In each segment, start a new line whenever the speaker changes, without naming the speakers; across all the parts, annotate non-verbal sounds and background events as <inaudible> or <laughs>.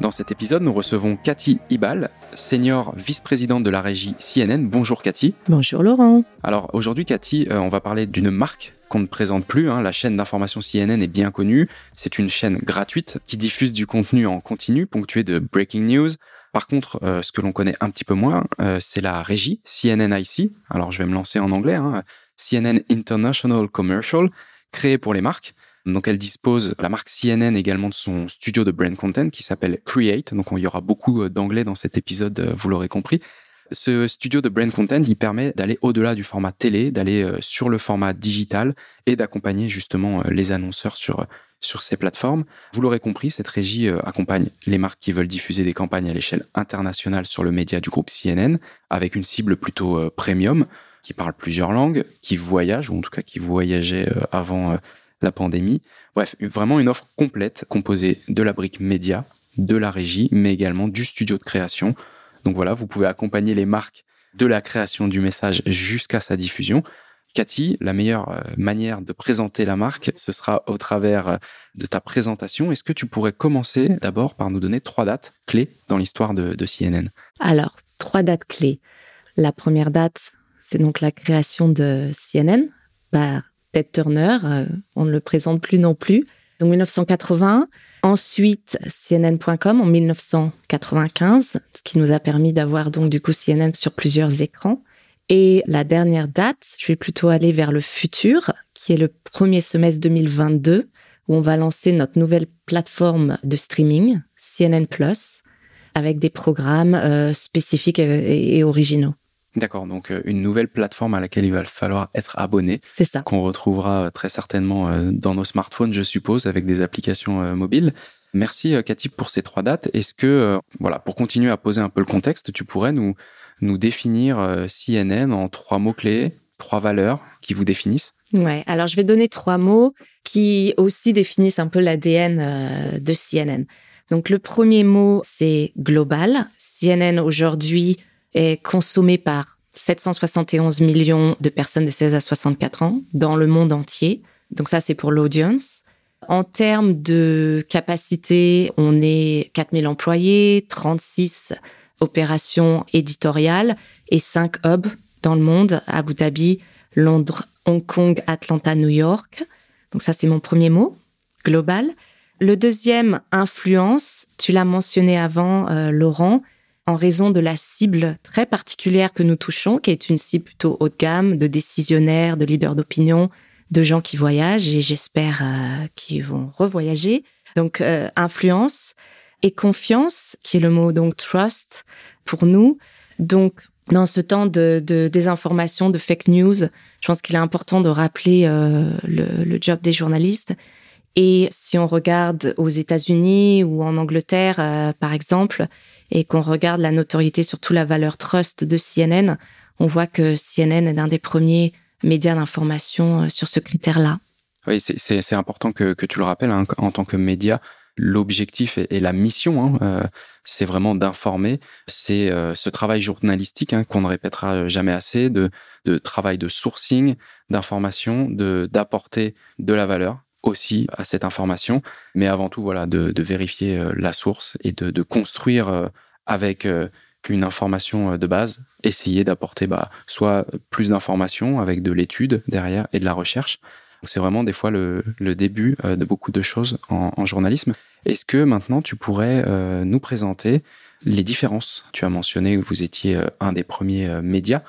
Dans cet épisode, nous recevons Cathy Ibal, senior vice-présidente de la régie CNN. Bonjour Cathy.
Bonjour Laurent.
Alors aujourd'hui Cathy, euh, on va parler d'une marque qu'on ne présente plus. Hein. La chaîne d'information CNN est bien connue. C'est une chaîne gratuite qui diffuse du contenu en continu, ponctué de breaking news. Par contre, euh, ce que l'on connaît un petit peu moins, euh, c'est la régie CNN IC. Alors je vais me lancer en anglais. Hein. CNN International Commercial, créée pour les marques. Donc elle dispose, la marque CNN également de son studio de brand content qui s'appelle Create. Donc il y aura beaucoup euh, d'anglais dans cet épisode, euh, vous l'aurez compris. Ce studio de brand content, il permet d'aller au-delà du format télé, d'aller euh, sur le format digital et d'accompagner justement les annonceurs sur sur ces plateformes. Vous l'aurez compris, cette régie accompagne les marques qui veulent diffuser des campagnes à l'échelle internationale sur le média du groupe CNN avec une cible plutôt premium qui parle plusieurs langues, qui voyage ou en tout cas qui voyageait avant la pandémie. Bref, vraiment une offre complète composée de la brique média, de la régie, mais également du studio de création. Donc voilà, vous pouvez accompagner les marques de la création du message jusqu'à sa diffusion. Cathy, la meilleure euh, manière de présenter la marque, ce sera au travers euh, de ta présentation. Est-ce que tu pourrais commencer d'abord par nous donner trois dates clés dans l'histoire de, de CNN
Alors, trois dates clés. La première date, c'est donc la création de CNN par Ted Turner, euh, on ne le présente plus non plus. Donc 1980. Ensuite, CNN.com en 1995, ce qui nous a permis d'avoir donc du coup CNN sur plusieurs écrans. Et la dernière date, je vais plutôt aller vers le futur, qui est le premier semestre 2022, où on va lancer notre nouvelle plateforme de streaming, CNN avec des programmes euh, spécifiques et originaux.
D'accord, donc euh, une nouvelle plateforme à laquelle il va falloir être abonné.
C'est ça.
Qu'on retrouvera euh, très certainement euh, dans nos smartphones, je suppose, avec des applications mobiles. Merci Cathy pour ces trois dates. Est-ce que, voilà, pour continuer à poser un peu le contexte, tu pourrais nous, nous définir CNN en trois mots-clés, trois valeurs qui vous définissent?
Ouais, alors je vais donner trois mots qui aussi définissent un peu l'ADN de CNN. Donc le premier mot, c'est global. CNN aujourd'hui est consommé par 771 millions de personnes de 16 à 64 ans dans le monde entier. Donc ça, c'est pour l'audience. En termes de capacité, on est 4000 employés, 36 opérations éditoriales et 5 hubs dans le monde, Abu Dhabi, Londres, Hong Kong, Atlanta, New York. Donc ça, c'est mon premier mot, global. Le deuxième, influence, tu l'as mentionné avant, euh, Laurent, en raison de la cible très particulière que nous touchons, qui est une cible plutôt haut de gamme, de décisionnaires, de leaders d'opinion, de gens qui voyagent et j'espère euh, qu'ils vont revoyager. Donc euh, influence et confiance, qui est le mot donc trust pour nous. Donc dans ce temps de, désinformation, de fake news, je pense qu'il est important de rappeler euh, le, le, job des journalistes. Et si on regarde aux États-Unis ou en Angleterre, par exemple, et qu'on regarde la notoriété, surtout la valeur trust de CNN, on voit que CNN est l'un des premiers médias d'information euh, sur ce critère-là.
Oui, c'est important que, tu le rappelles, hein, en tant que média, l'objectif et, la mission, hein, euh, c'est vraiment d'informer. C'est euh, ce travail journalistique hein, qu'on ne répétera jamais assez, de, travail de sourcing, d'information, d'apporter de la valeur aussi à cette information, mais avant tout, voilà, de, vérifier euh, la source et de, construire euh, avec euh, une information de base, essayer d'apporter bah, soit plus d'informations avec de l'étude derrière et de la recherche. C'est vraiment des fois le, début de beaucoup de choses en, journalisme. Est-ce que maintenant tu pourrais nous présenter les différences? Tu as mentionné que vous étiez un des premiers médias,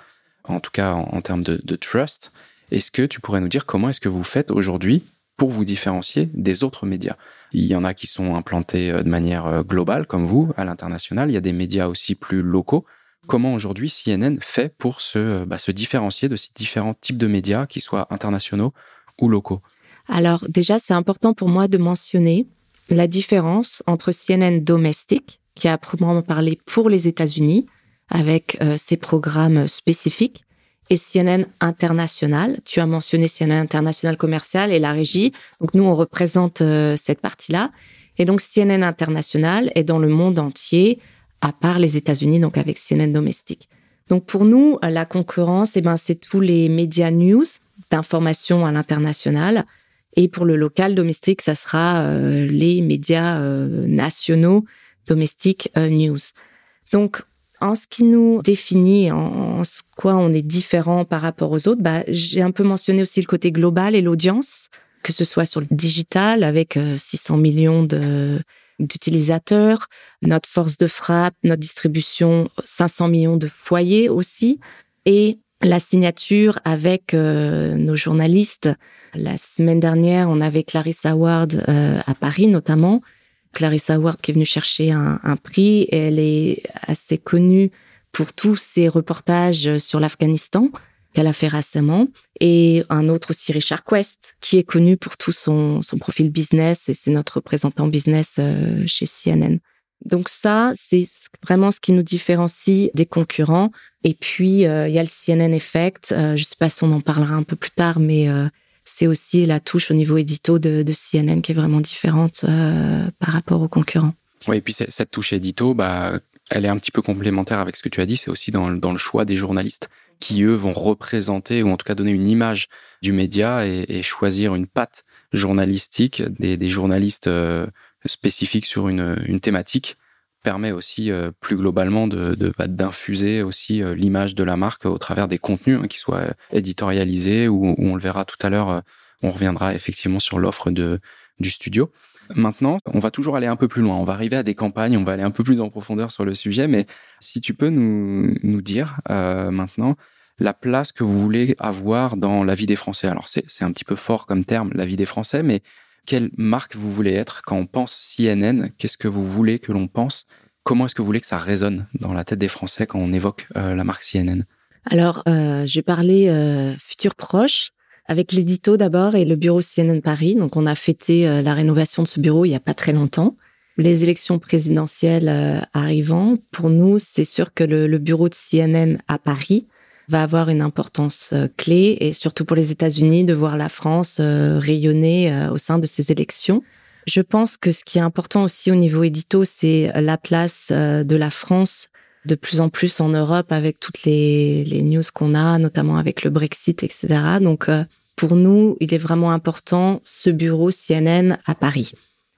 en tout cas en, termes de trust. Est-ce que tu pourrais nous dire comment est-ce que vous faites aujourd'hui pour vous différencier des autres médias. Il y en a qui sont implantés euh, de manière euh, globale, comme vous, à l'international. Il y a des médias aussi plus locaux. Comment aujourd'hui CNN fait pour se, euh, bah, se différencier de ces différents types de médias, qu'ils soient internationaux ou locaux?
Alors déjà, c'est important pour moi de mentionner la différence entre CNN domestique, qui a proprement parlé pour les États-Unis, avec ses programmes spécifiques, et CNN International. Tu as mentionné CNN International commercial et la régie. Donc nous, on représente euh, cette partie-là. Et donc CNN International est dans le monde entier, à part les États-Unis, donc avec CNN domestique. Donc pour nous, la concurrence, eh ben, c'est tous les médias news d'information à l'international. Et pour le local domestique, ça sera euh, les médias euh, nationaux domestiques news. Donc en ce qui nous définit, en, ce quoi on est différent par rapport aux autres, bah, j'ai un peu mentionné aussi le côté global et l'audience, que ce soit sur le digital avec 600 euh, millions d'utilisateurs, notre force de frappe, notre distribution, 500 millions de foyers aussi, et la signature avec euh, nos journalistes. La semaine dernière, on avait Clarissa Ward euh, à Paris notamment, Clarissa Ward qui est venue chercher un, prix. elle est assez connue pour tous ses reportages sur l'Afghanistan qu'elle a fait récemment. Et un autre aussi, Richard Quest, qui est connu pour tout son, profil business et c'est notre représentant business euh, chez CNN. Donc ça, c'est vraiment ce qui nous différencie des concurrents. Et puis, euh, il y a le CNN Effect. Euh, je ne sais pas si on en parlera un peu plus tard, mais c'est aussi la touche au niveau édito de, CNN qui est vraiment différente euh, par rapport aux concurrents.
Oui, et puis cette touche édito, bah, elle est un petit peu complémentaire avec ce que tu as dit. C'est aussi dans, le choix des journalistes qui, eux, vont représenter ou en tout cas donner une image du média et, choisir une patte journalistique, des, journalistes euh, spécifiques sur une thématique permet aussi euh, plus globalement de, bah, d'infuser aussi euh, l'image de la marque au travers des contenus hein, qui soient éditorialisés ou, on le verra tout à l'heure, euh, on reviendra effectivement sur l'offre de du studio. Maintenant, on va toujours aller un peu plus loin. On va arriver à des campagnes, on va aller un peu plus en profondeur sur le sujet, mais si tu peux nous, nous dire maintenant la place que vous voulez avoir dans la vie des Français. Alors c'est, c'est un petit peu fort comme terme, la vie des Français, mais quelle marque vous voulez être quand on pense CNN Qu'est-ce que vous voulez que l'on pense? Comment est-ce que vous voulez que ça résonne dans la tête des Français quand on évoque euh, la marque CNN
Alors, euh, j'ai parlé euh, futur proche avec l'édito d'abord et le bureau CNN Paris. Donc, on a fêté la rénovation de ce bureau il y a pas très longtemps. Les élections présidentielles arrivant, pour nous, c'est sûr que le, le bureau de CNN à Paris va avoir une importance euh, clé et surtout pour les États-Unis de voir la France euh, rayonner euh, au sein de ces élections. Je pense que ce qui est important aussi au niveau édito, c'est la place de la France de plus en plus en Europe avec toutes les, les news qu'on a, notamment avec le Brexit, etc. Donc, pour nous, il est vraiment important ce bureau CNN à Paris.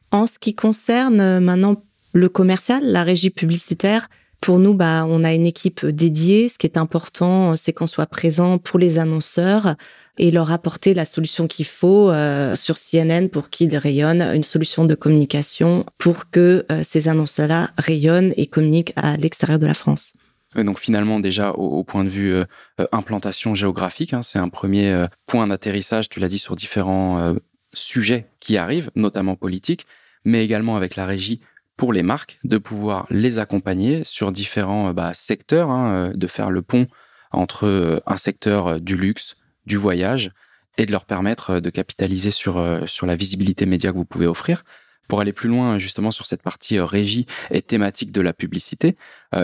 En ce qui concerne maintenant le commercial, la régie publicitaire, pour nous, bah, on a une équipe dédiée. Ce qui est important, c'est qu'on soit présent pour les annonceurs et leur apporter la solution qu'il faut euh, sur CNN pour qu'ils rayonnent, une solution de communication pour que euh, ces annonceurs-là rayonnent et communiquent à l'extérieur de la France.
Donc finalement déjà au, point de vue euh, implantation géographique, hein, c'est un premier point d'atterrissage, tu l'as dit, sur différents sujets qui arrivent, notamment politiques, mais également avec la régie pour les marques de pouvoir les accompagner sur différents euh, bah, secteurs, hein, euh, de faire le pont entre euh, un secteur du luxe, du voyage, et de leur permettre de capitaliser sur, sur la visibilité média que vous pouvez offrir. Pour aller plus loin justement sur cette partie régie et thématique de la publicité,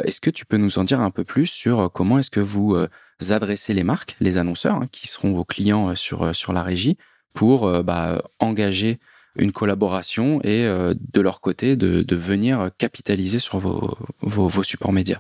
est-ce que tu peux nous en dire un peu plus sur comment est-ce que vous adressez les marques, les annonceurs, hein, qui seront vos clients sur, sur la régie, pour bah, engager une collaboration et euh, de leur côté de, venir capitaliser sur vos, supports médias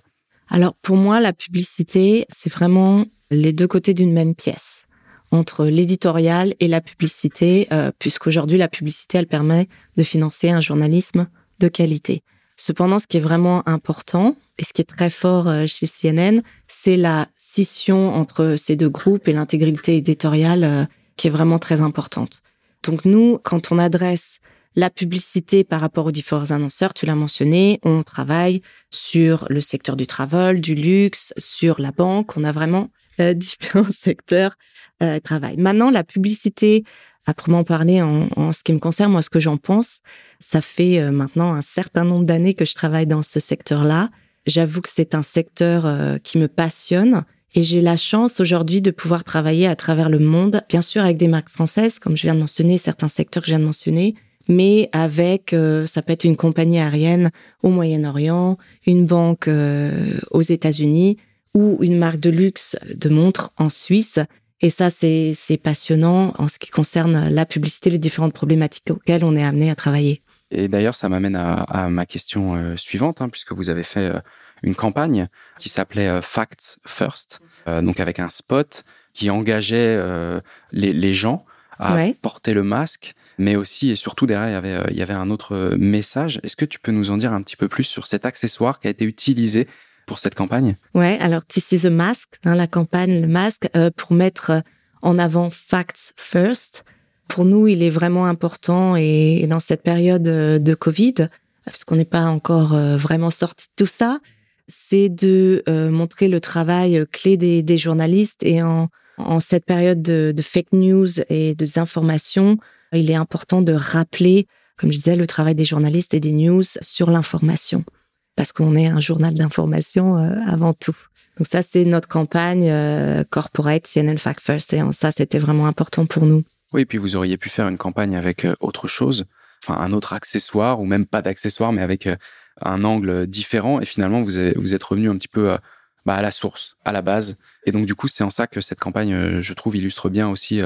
Alors pour moi, la publicité, c'est vraiment les deux côtés d'une même pièce entre l'éditorial et la publicité, euh, puisqu'aujourd'hui la publicité, elle permet de financer un journalisme de qualité. Cependant, ce qui est vraiment important et ce qui est très fort euh, chez CNN, c'est la scission entre ces deux groupes et l'intégrité éditoriale qui est vraiment très importante. Donc nous, quand on adresse la publicité par rapport aux différents annonceurs, tu l'as mentionné, on travaille sur le secteur du travel, du luxe, sur la banque. On a vraiment euh, <laughs> différents secteurs euh, travail. Maintenant, la publicité, à proprement parler, en, en, ce qui me concerne, moi, ce que j'en pense, ça fait euh, maintenant un certain nombre d'années que je travaille dans ce secteur-là. J'avoue que c'est un secteur euh, qui me passionne et j'ai la chance aujourd'hui de pouvoir travailler à travers le monde, bien sûr avec des marques françaises, comme je viens de mentionner, certains secteurs que je viens de mentionner, mais avec, euh, ça peut être une compagnie aérienne au Moyen-Orient, une banque euh, aux États-Unis ou une marque de luxe de montres en Suisse. Et ça, c'est passionnant en ce qui concerne la publicité, les différentes problématiques auxquelles on est amené à travailler.
Et d'ailleurs, ça m'amène à, ma question euh, suivante, hein, puisque vous avez fait euh, une campagne qui s'appelait euh, Facts First, donc avec un spot qui engageait les, les, gens à porter le masque, mais aussi et surtout derrière, il y avait, il y avait un autre message. Est-ce que tu peux nous en dire un petit peu plus sur cet accessoire qui a été utilisé pour cette campagne?
Ouais, alors This is a Mask, dans la campagne, le masque, pour mettre en avant Facts First, pour nous, il est vraiment important et dans cette période euh, de Covid, puisqu'on n'est pas encore euh, vraiment sorti de tout ça, c'est de euh, montrer le travail clé des, journalistes et en, cette période de, fake news et de désinformation, il est important de rappeler, comme je disais, le travail des journalistes et des news sur l'information, parce qu'on est un journal d'information avant tout. Donc ça, c'est notre campagne corporate CNN Fact First et ça, c'était vraiment important pour nous.
Oui, puis vous auriez pu faire une campagne avec euh, autre chose, enfin un autre accessoire ou même pas d'accessoire, mais avec euh, un angle différent. Et finalement, vous, vous êtes revenu un petit peu euh, bah, à la source, à la base. Et donc du coup, c'est en ça que cette campagne, je trouve, illustre bien aussi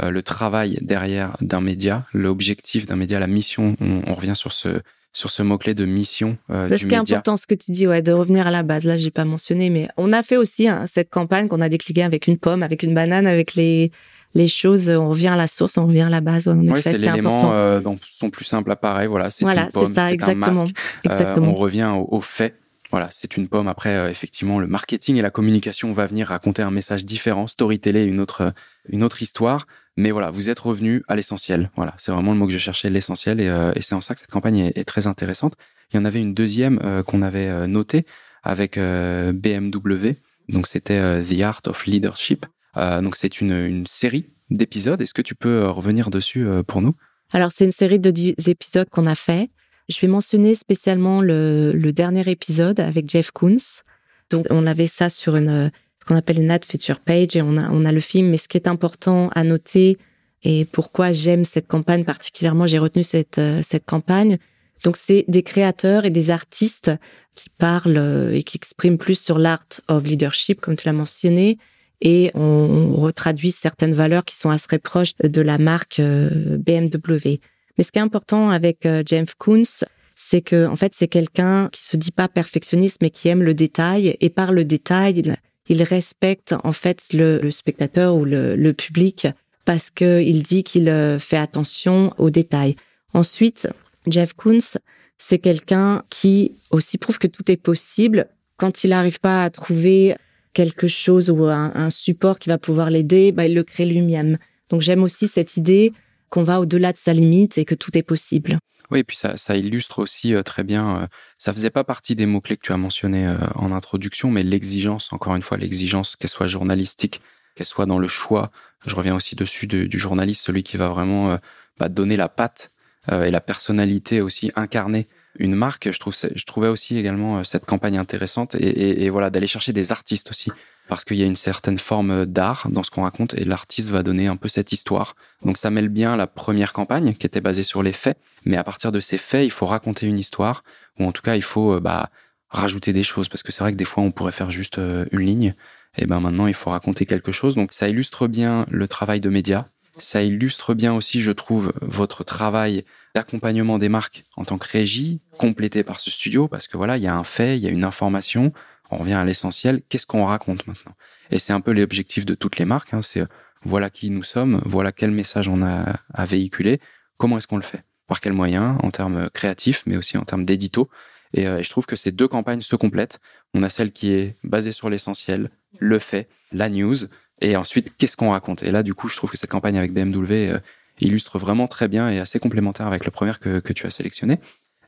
le travail derrière d'un média, l'objectif d'un média, la mission. On, revient sur ce sur ce mot-clé de mission
euh, C'est ce qui est important, ce que tu dis, ouais, de revenir à la base. Là, j'ai pas mentionné, mais on a fait aussi hein, cette campagne qu'on a décliquée avec une pomme, avec une banane, avec les les choses, on revient à la source, on revient à la base. En
oui, c'est l'élément euh, dont sont plus simples à pareil. Voilà, c'est
voilà, c'est ça, exactement.
Un exactement. Euh, on revient au, fait. Voilà, c'est une pomme. Après, euh, effectivement, le marketing et la communication va venir raconter un message différent, storyteller une autre, une autre histoire. Mais voilà, vous êtes revenu à l'essentiel. Voilà, c'est vraiment le mot que je cherchais, l'essentiel. Et, et c'est en ça que cette campagne est, est, très intéressante. Il y en avait une deuxième qu'on avait notée avec BMW. Donc c'était The Art of Leadership. Euh, donc c'est une, série d'épisodes. Est-ce que tu peux euh, revenir dessus euh, pour nous?
Alors c'est une série d'épisodes qu'on a fait. Je vais mentionner spécialement le, dernier épisode avec Jeff Koons. Donc on avait ça sur ce qu'on appelle une ad feature page et on a on a le film. Mais ce qui est important à noter et pourquoi j'aime cette campagne particulièrement, j'ai retenu cette cette campagne. Donc c'est des créateurs et des artistes qui parlent et qui expriment plus sur l'art of leadership, comme tu l'as mentionné, et on, retraduit certaines valeurs qui sont assez proches de la marque euh, BMW. Mais ce qui est important avec euh, James Koons, c'est que en fait c'est quelqu'un qui se dit pas perfectionniste mais qui aime le détail et par le détail il, respecte en fait le, spectateur ou le, public parce que il dit qu'il euh, fait attention aux détails. Ensuite, Jeff Koons, c'est quelqu'un qui aussi prouve que tout est possible quand il n'arrive pas à trouver quelque chose ou un, support qui va pouvoir l'aider, bah, il le crée lui-même. Donc j'aime aussi cette idée qu'on va au-delà de sa limite et que tout est possible.
Oui, et puis ça, illustre aussi euh, très bien, euh, ça faisait pas partie des mots-clés que tu as mentionnés euh, en introduction, mais l'exigence, encore une fois, l'exigence, qu'elle soit journalistique, qu'elle soit dans le choix, je reviens aussi dessus du journaliste, celui qui va vraiment bah, donner la patte et la personnalité aussi incarnée une marque. Je, trouve, je trouvais aussi également euh, cette campagne intéressante et, voilà d'aller chercher des artistes aussi parce qu'il y a une certaine forme d'art dans ce qu'on raconte et l'artiste va donner un peu cette histoire. Donc ça mêle bien la première campagne qui était basée sur les faits, mais à partir de ces faits, il faut raconter une histoire ou en tout cas il faut euh, bah, rajouter des choses parce que c'est vrai que des fois on pourrait faire juste euh, une ligne et ben maintenant il faut raconter quelque chose. Donc ça illustre bien le travail de médias ça illustre bien aussi, je trouve, votre travail d'accompagnement des marques en tant que régie, complété par ce studio, parce que voilà, il y a un fait, il y a une information, on revient à l'essentiel, qu'est-ce qu'on raconte maintenant? Et c'est un peu l'objectif de toutes les marques, hein, c'est euh, voilà qui nous sommes, voilà quel message on a à véhiculer, comment est-ce qu'on le fait? Par quels moyens En termes créatifs, mais aussi en termes d'édito. Et, euh, et je trouve que ces deux campagnes se complètent. On a celle qui est basée sur l'essentiel, le fait, la news, et ensuite, qu'est-ce qu'on raconte? Et là, du coup, je trouve que cette campagne avec BMW euh, illustre vraiment très bien et assez complémentaire avec la première que, tu as sélectionnée.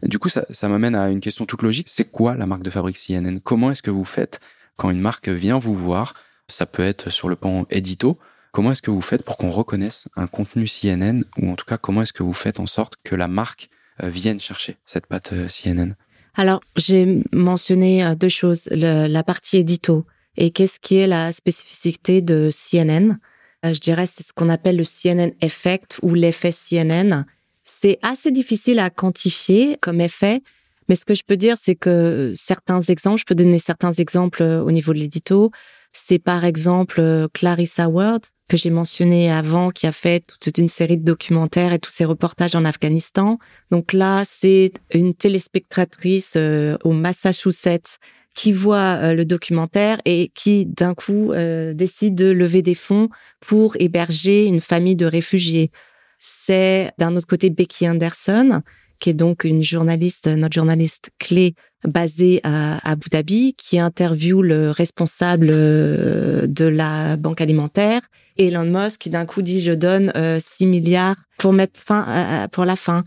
Du coup, ça, ça m'amène à une question toute logique. C'est quoi la marque de fabrique CNN Comment est-ce que vous faites quand une marque vient vous voir? Ça peut être sur le pan édito. Comment est-ce que vous faites pour qu'on reconnaisse un contenu CNN Ou en tout cas, comment est-ce que vous faites en sorte que la marque euh, vienne chercher cette patte euh, CNN
Alors, j'ai mentionné deux choses. la partie édito et qu'est-ce qui est la spécificité de CNN euh, Je dirais c'est ce qu'on appelle le CNN effect ou l'effet CNN. C'est assez difficile à quantifier comme effet Mais ce que je peux dire, c'est que certains exemples, je peux donner certains exemples au niveau de l'édito. C'est par exemple Clarissa Ward, que j'ai mentionné avant, qui a fait toute une série de documentaires et tous ses reportages en Afghanistan. Donc là, c'est une téléspectatrice euh, au Massachusetts qui voit euh, le documentaire et qui d'un coup euh, décide de lever des fonds pour héberger une famille de réfugiés. C'est d'un autre côté Becky Anderson, qui est donc une journaliste, notre journaliste clé basée à Abu Dhabi, qui interviewe le responsable de la banque alimentaire Elon Musk qui d'un coup dit je donne 6 euh, milliards pour mettre fin pour la fin.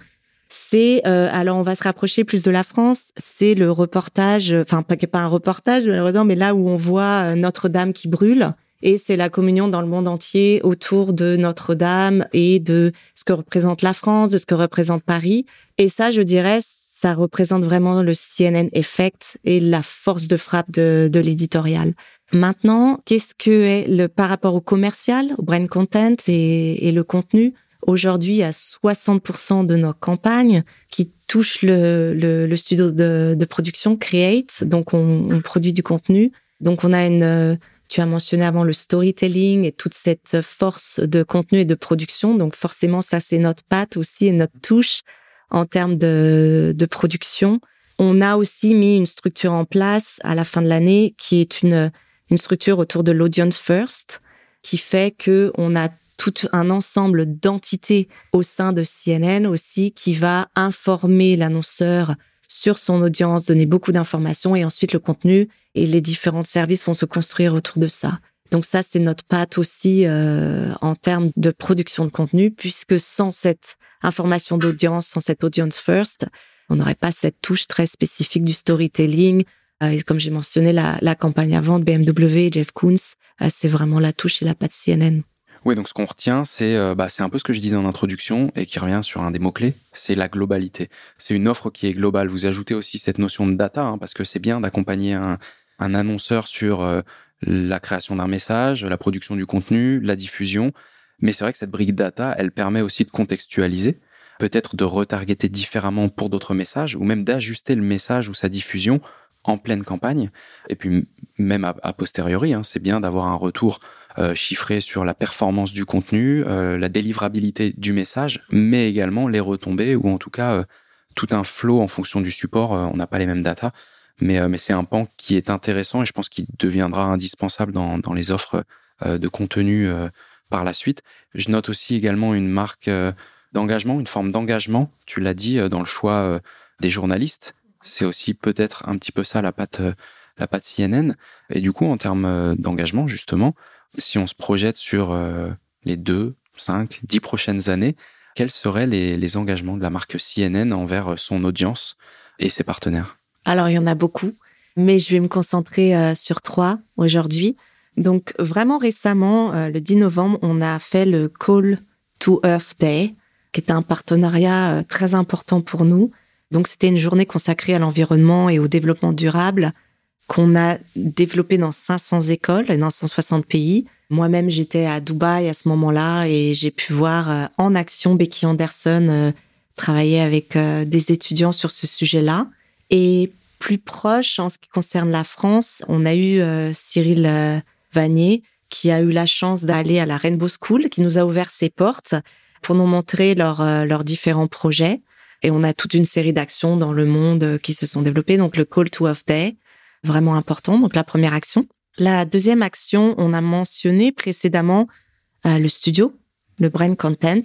C'est euh, alors on va se rapprocher plus de la France. C'est le reportage, enfin pas pas un reportage malheureusement, mais là où on voit euh, Notre-Dame qui brûle et c'est la communion dans le monde entier autour de Notre-Dame et de ce que représente la France, de ce que représente Paris. Et ça, je dirais, ça représente vraiment le CNN effect et la force de frappe de, de l'éditorial. Maintenant, qu'est-ce que est le par rapport au commercial, au brand content et, le contenu Aujourd'hui, a 60% de nos campagnes qui touchent le, studio de, production Create, donc on, produit du contenu. Donc on a une, tu as mentionné avant le storytelling et toute cette force de contenu et de production. Donc forcément, ça c'est notre patte aussi et notre touche en termes de, de production. On a aussi mis une structure en place à la fin de l'année qui est une une structure autour de l'audience first qui fait que on a tout un ensemble d'entités au sein de CNN aussi qui va informer l'annonceur sur son audience, donner beaucoup d'informations et ensuite le contenu et les différents services vont se construire autour de ça. Donc ça, c'est notre patte aussi euh, en termes de production de contenu, puisque sans cette information d'audience, sans cette audience first, on n'aurait pas cette touche très spécifique du storytelling, euh, et comme j'ai mentionné, la, campagne avant de BMW et Jeff Koons, euh, c'est vraiment la touche et la patte CNN.
Oui, donc ce qu'on retient, c'est euh, bah, un peu ce que je disais en introduction et qui revient sur un des mots-clés, c'est la globalité. C'est une offre qui est globale. Vous ajoutez aussi cette notion de data, hein, parce que c'est bien d'accompagner un, un, annonceur sur la création d'un message, la production du contenu, la diffusion. Mais c'est vrai que cette brique data, elle permet aussi de contextualiser, peut-être de retargeter différemment pour d'autres messages, ou même d'ajuster le message ou sa diffusion en pleine campagne. Et puis même a, posteriori, hein, c'est bien d'avoir un retour euh, chiffré sur la performance du contenu, euh, la délivrabilité du message, mais également les retombées ou en tout cas euh, tout un flow en fonction du support. on n'a pas les mêmes datas, mais, mais c'est un pan qui est intéressant et je pense qu'il deviendra indispensable dans, dans les offres de contenu par la suite. Je note aussi également une marque d'engagement, une forme d'engagement, tu l'as dit, dans le choix des journalistes c'est aussi peut-être un petit peu ça la patte, euh, la patte CNN. Et du coup, en termes euh, d'engagement, justement, si on se projette sur euh, les deux, cinq, dix prochaines années, quels seraient les, engagements de la marque CNN envers son audience et ses partenaires?
Alors, il y en a beaucoup, mais je vais me concentrer sur trois aujourd'hui. Donc, vraiment récemment, le 10 novembre, on a fait le Call to Earth Day, qui est un partenariat très important pour nous. Donc c'était une journée consacrée à l'environnement et au développement durable qu'on a développé dans 500 écoles et dans 160 pays. Moi-même, j'étais à Dubaï à ce moment-là et j'ai pu voir euh, en action Becky Anderson euh, travailler avec euh, des étudiants sur ce sujet-là. Et plus proche, en ce qui concerne la France, on a eu Cyril Vanier qui a eu la chance d'aller à la Rainbow School, qui nous a ouvert ses portes pour nous montrer leurs différents projets. Et on a toute une série d'actions dans le monde qui se sont développées. Donc le Call to Off Day, vraiment important. Donc la première action. La deuxième action, on a mentionné précédemment euh, le studio, le Brain Content.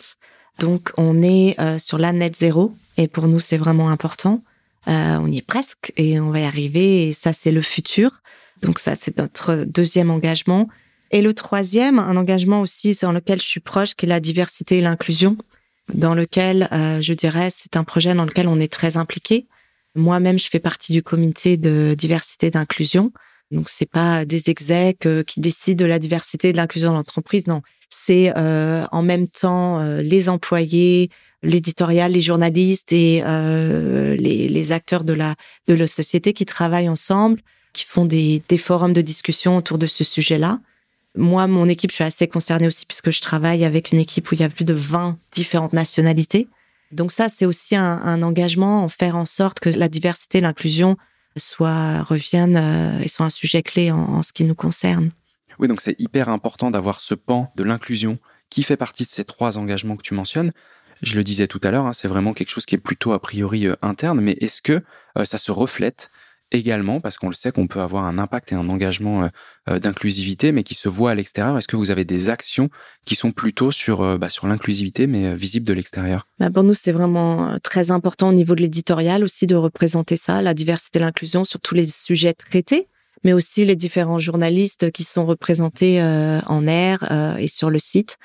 Donc on est euh, sur la net zéro et pour nous c'est vraiment important. on y est presque et on va y arriver et ça c'est le futur. Donc ça c'est notre deuxième engagement. Et le troisième, un engagement aussi sur lequel je suis proche, qui est la diversité et l'inclusion dans lequel, euh, je dirais, c'est un projet dans lequel on est très impliqué. Moi-même, je fais partie du comité de diversité et d'inclusion. Donc, c'est pas des execs euh, qui décident de la diversité et de l'inclusion dans l'entreprise. Non, c'est euh, en même temps les employés, l'éditorial, les journalistes et les, les, acteurs de la de la société qui travaillent ensemble, qui font des, des forums de discussion autour de ce sujet-là. Moi, mon équipe, je suis assez concernée aussi puisque je travaille avec une équipe où il y a plus de 20 différentes nationalités. Donc ça, c'est aussi un, engagement, en faire en sorte que la diversité l'inclusion soit reviennent euh, et soient un sujet clé en, ce qui nous concerne.
Oui, donc c'est hyper important d'avoir ce pan de l'inclusion qui fait partie de ces trois engagements que tu mentionnes. Je le disais tout à l'heure, hein, c'est vraiment quelque chose qui est plutôt a priori euh, interne, mais est-ce que euh, ça se reflète également, parce qu'on le sait qu'on peut avoir un impact et un engagement euh, euh, d'inclusivité, mais qui se voit à l'extérieur. Est-ce que vous avez des actions qui sont plutôt sur, euh, bah, sur l'inclusivité, mais visibles de l'extérieur?
Bah Pour nous, c'est vraiment très important au niveau de l'éditorial aussi de représenter ça, la diversité et l'inclusion sur tous les sujets traités, mais aussi les différents journalistes qui sont représentés en air et sur le site.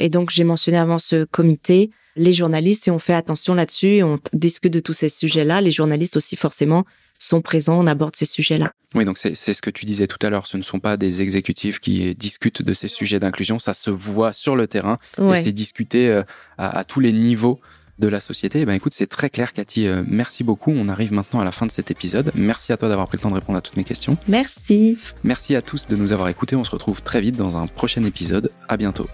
Et donc, j'ai mentionné avant ce comité les journalistes et on fait attention là-dessus, on discute de tous ces sujets-là. Les journalistes aussi, forcément, sont présents, on aborde ces sujets-là.
Oui, donc c'est ce que tu disais tout à l'heure, ce ne sont pas des exécutifs qui discutent de ces sujets d'inclusion, ça se voit sur le terrain et c'est discuté euh, à, tous les niveaux de la société. Eh ben écoute, c'est très clair, Cathy. Euh, merci beaucoup. On arrive maintenant à la fin de cet épisode. Merci à toi d'avoir pris le temps de répondre à toutes mes questions.
Merci.
Merci à tous de nous avoir écoutés. On se retrouve très vite dans un prochain épisode. À bientôt.